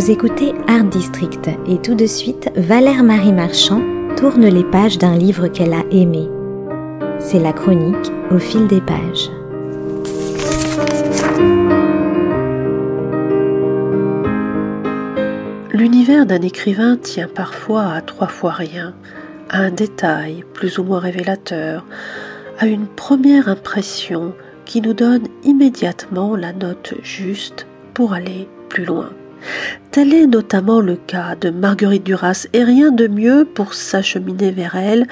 Vous écoutez Art District et tout de suite, Valère Marie Marchand tourne les pages d'un livre qu'elle a aimé. C'est la chronique au fil des pages. L'univers d'un écrivain tient parfois à trois fois rien, à un détail plus ou moins révélateur, à une première impression qui nous donne immédiatement la note juste pour aller plus loin. Tel est notamment le cas de Marguerite Duras, et rien de mieux pour s'acheminer vers elle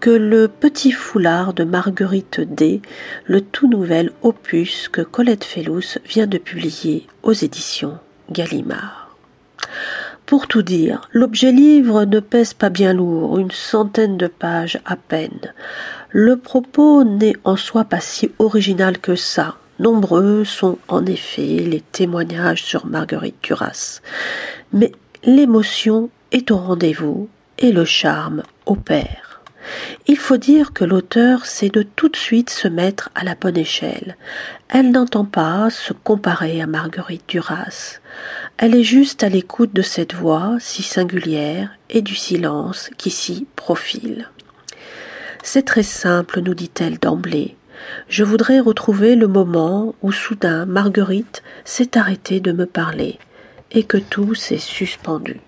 que le petit foulard de Marguerite D, le tout nouvel opus que Colette Fellous vient de publier aux éditions Gallimard. Pour tout dire, l'objet livre ne pèse pas bien lourd, une centaine de pages à peine. Le propos n'est en soi pas si original que ça. Nombreux sont en effet les témoignages sur Marguerite Duras. Mais l'émotion est au rendez-vous et le charme opère. Il faut dire que l'auteur sait de tout de suite se mettre à la bonne échelle. Elle n'entend pas se comparer à Marguerite Duras. Elle est juste à l'écoute de cette voix si singulière et du silence qui s'y profile. C'est très simple, nous dit-elle d'emblée. Je voudrais retrouver le moment où soudain Marguerite s'est arrêtée de me parler et que tout s'est suspendu.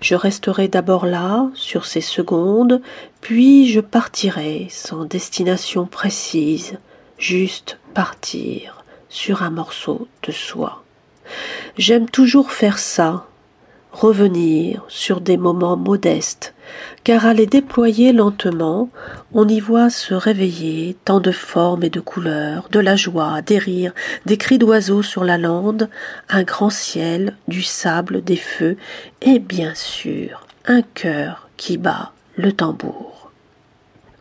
Je resterai d'abord là, sur ces secondes, puis je partirai sans destination précise, juste partir sur un morceau de soie. J'aime toujours faire ça, revenir sur des moments modestes, car à les déployer lentement, on y voit se réveiller tant de formes et de couleurs, de la joie, des rires, des cris d'oiseaux sur la lande, un grand ciel, du sable, des feux, et bien sûr un cœur qui bat le tambour.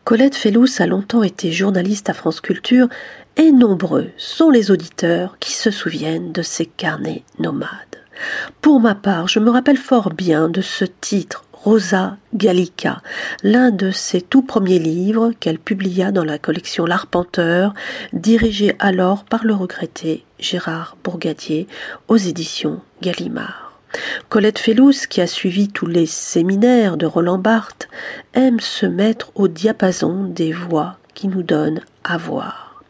Colette Fellous a longtemps été journaliste à France Culture et nombreux sont les auditeurs qui se souviennent de ces carnets nomades. Pour ma part, je me rappelle fort bien de ce titre Rosa Gallica, l'un de ses tout premiers livres qu'elle publia dans la collection L'Arpenteur, dirigée alors par le regretté Gérard Bourgadier aux éditions Gallimard. Colette Fellous, qui a suivi tous les séminaires de Roland Barthes, aime se mettre au diapason des voix qui nous donnent à voir.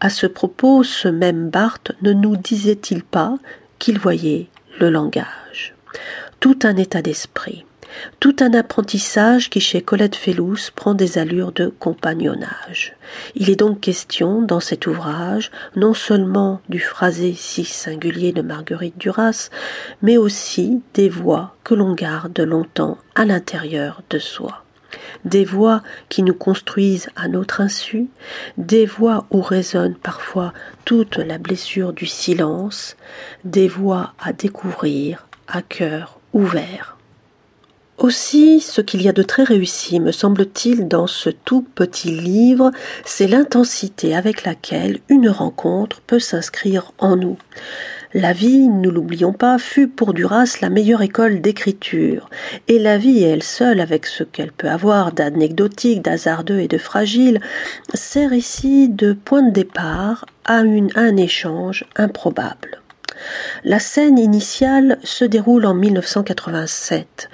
À ce propos, ce même Barthes ne nous disait-il pas qu'il voyait le langage. Tout un état d'esprit, tout un apprentissage qui chez Colette Fellous prend des allures de compagnonnage. Il est donc question dans cet ouvrage non seulement du phrasé si singulier de Marguerite Duras, mais aussi des voix que l'on garde longtemps à l'intérieur de soi des voix qui nous construisent à notre insu, des voix où résonne parfois toute la blessure du silence, des voix à découvrir à cœur ouvert. Aussi, ce qu'il y a de très réussi, me semble-t-il, dans ce tout petit livre, c'est l'intensité avec laquelle une rencontre peut s'inscrire en nous. La vie, nous l'oublions pas, fut pour Duras la meilleure école d'écriture, et la vie elle seule, avec ce qu'elle peut avoir d'anecdotique, d'hasardeux et de fragile, sert ici de point de départ à, un échange improbable. La scène initiale se déroule en 1987.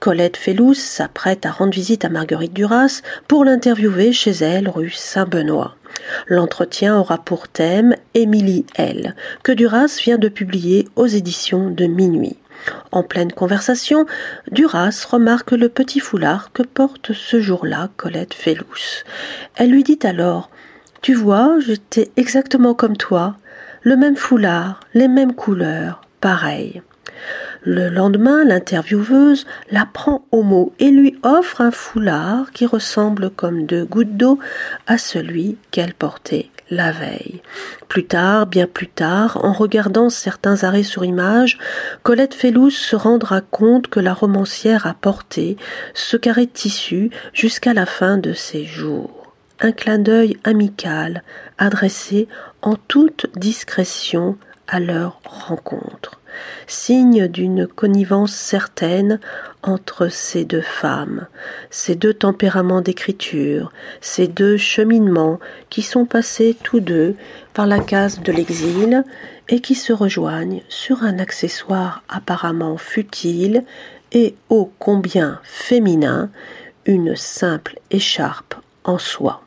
Colette Fellous s'apprête à rendre visite à Marguerite Duras pour l'interviewer chez elle rue Saint-Benoît. L'entretien aura pour thème Émilie L, que Duras vient de publier aux éditions de Minuit. En pleine conversation, Duras remarque le petit foulard que porte ce jour-là Colette Fellous. Elle lui dit alors Tu vois, j'étais exactement comme toi, le même foulard, les mêmes couleurs, pareil. Le lendemain, l'intervieweuse la prend au mot et lui offre un foulard qui ressemble comme deux gouttes d'eau à celui qu'elle portait la veille. Plus tard, bien plus tard, en regardant certains arrêts sur image, Colette Fellous se rendra compte que la romancière a porté ce carré tissu jusqu'à la fin de ses jours. Un clin d'œil amical, adressé en toute discrétion à leur rencontre, signe d'une connivence certaine entre ces deux femmes, ces deux tempéraments d'écriture, ces deux cheminements qui sont passés tous deux par la case de l'exil et qui se rejoignent sur un accessoire apparemment futile et ô combien féminin, une simple écharpe en soie.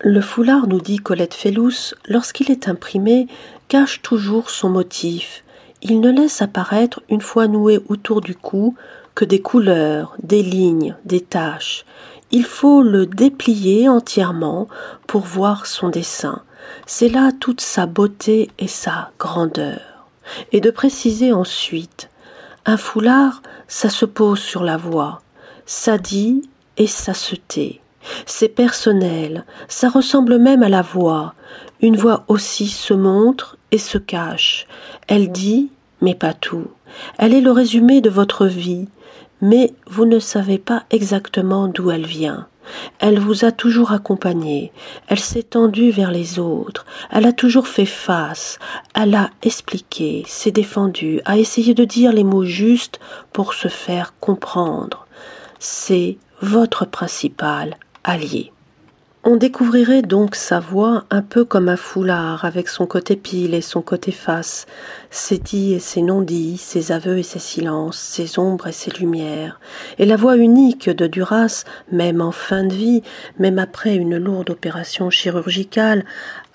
Le foulard, nous dit Colette Fellous, lorsqu'il est imprimé, cache toujours son motif. Il ne laisse apparaître, une fois noué autour du cou, que des couleurs, des lignes, des taches. Il faut le déplier entièrement pour voir son dessin. C'est là toute sa beauté et sa grandeur. Et de préciser ensuite un foulard, ça se pose sur la voix, ça dit et ça se tait. C'est personnel, ça ressemble même à la voix. Une voix aussi se montre et se cache. Elle dit, mais pas tout. Elle est le résumé de votre vie, mais vous ne savez pas exactement d'où elle vient. Elle vous a toujours accompagné, elle s'est tendue vers les autres, elle a toujours fait face, elle a expliqué, s'est défendue, a essayé de dire les mots justes pour se faire comprendre. C'est votre principal allié. On découvrirait donc sa voix un peu comme un foulard, avec son côté pile et son côté face, ses dits et ses non-dits, ses aveux et ses silences, ses ombres et ses lumières. Et la voix unique de Duras, même en fin de vie, même après une lourde opération chirurgicale,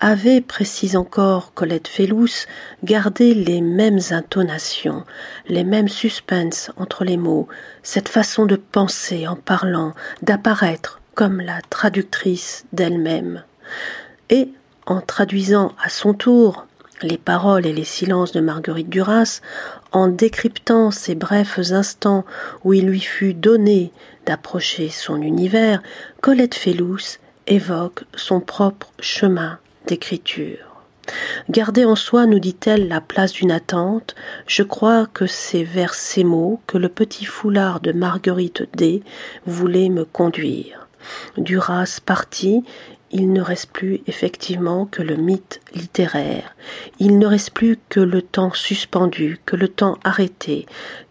avait, précise encore Colette Fellous, gardé les mêmes intonations, les mêmes suspens entre les mots, cette façon de penser en parlant, d'apparaître, comme la traductrice d'elle-même. Et, en traduisant à son tour les paroles et les silences de Marguerite Duras, en décryptant ces brefs instants où il lui fut donné d'approcher son univers, Colette Fellous évoque son propre chemin d'écriture. Gardez en soi, nous dit-elle, la place d'une attente, je crois que c'est vers ces mots que le petit foulard de Marguerite D voulait me conduire. Duras parti, il ne reste plus effectivement que le mythe littéraire, il ne reste plus que le temps suspendu, que le temps arrêté,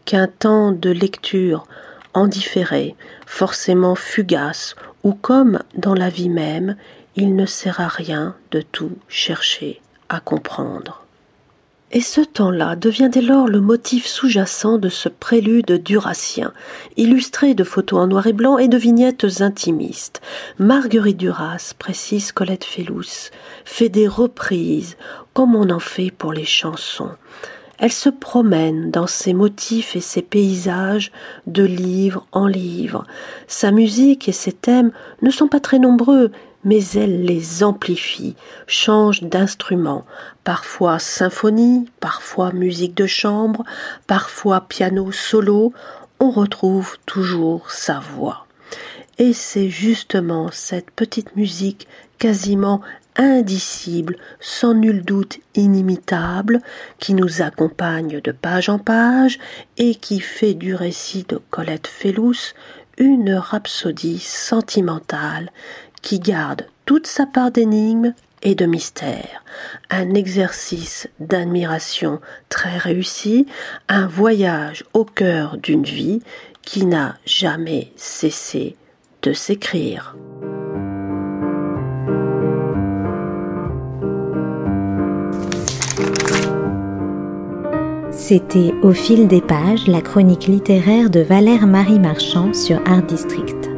qu'un temps de lecture en différé, forcément fugace, ou comme dans la vie même, il ne sert à rien de tout chercher à comprendre. Et ce temps-là devient dès lors le motif sous-jacent de ce prélude durassien, illustré de photos en noir et blanc et de vignettes intimistes. Marguerite Duras, précise Colette Fellous, fait des reprises, comme on en fait pour les chansons. Elle se promène dans ses motifs et ses paysages de livre en livre. Sa musique et ses thèmes ne sont pas très nombreux, mais elle les amplifie, change d'instrument, parfois symphonie, parfois musique de chambre, parfois piano solo, on retrouve toujours sa voix. Et c'est justement cette petite musique quasiment indicible, sans nul doute inimitable, qui nous accompagne de page en page et qui fait du récit de Colette Fellous une rhapsodie sentimentale qui garde toute sa part d'énigme et de mystère, un exercice d'admiration très réussi, un voyage au cœur d'une vie qui n'a jamais cessé de s'écrire. C'était Au fil des pages, la chronique littéraire de Valère Marie Marchand sur Art District.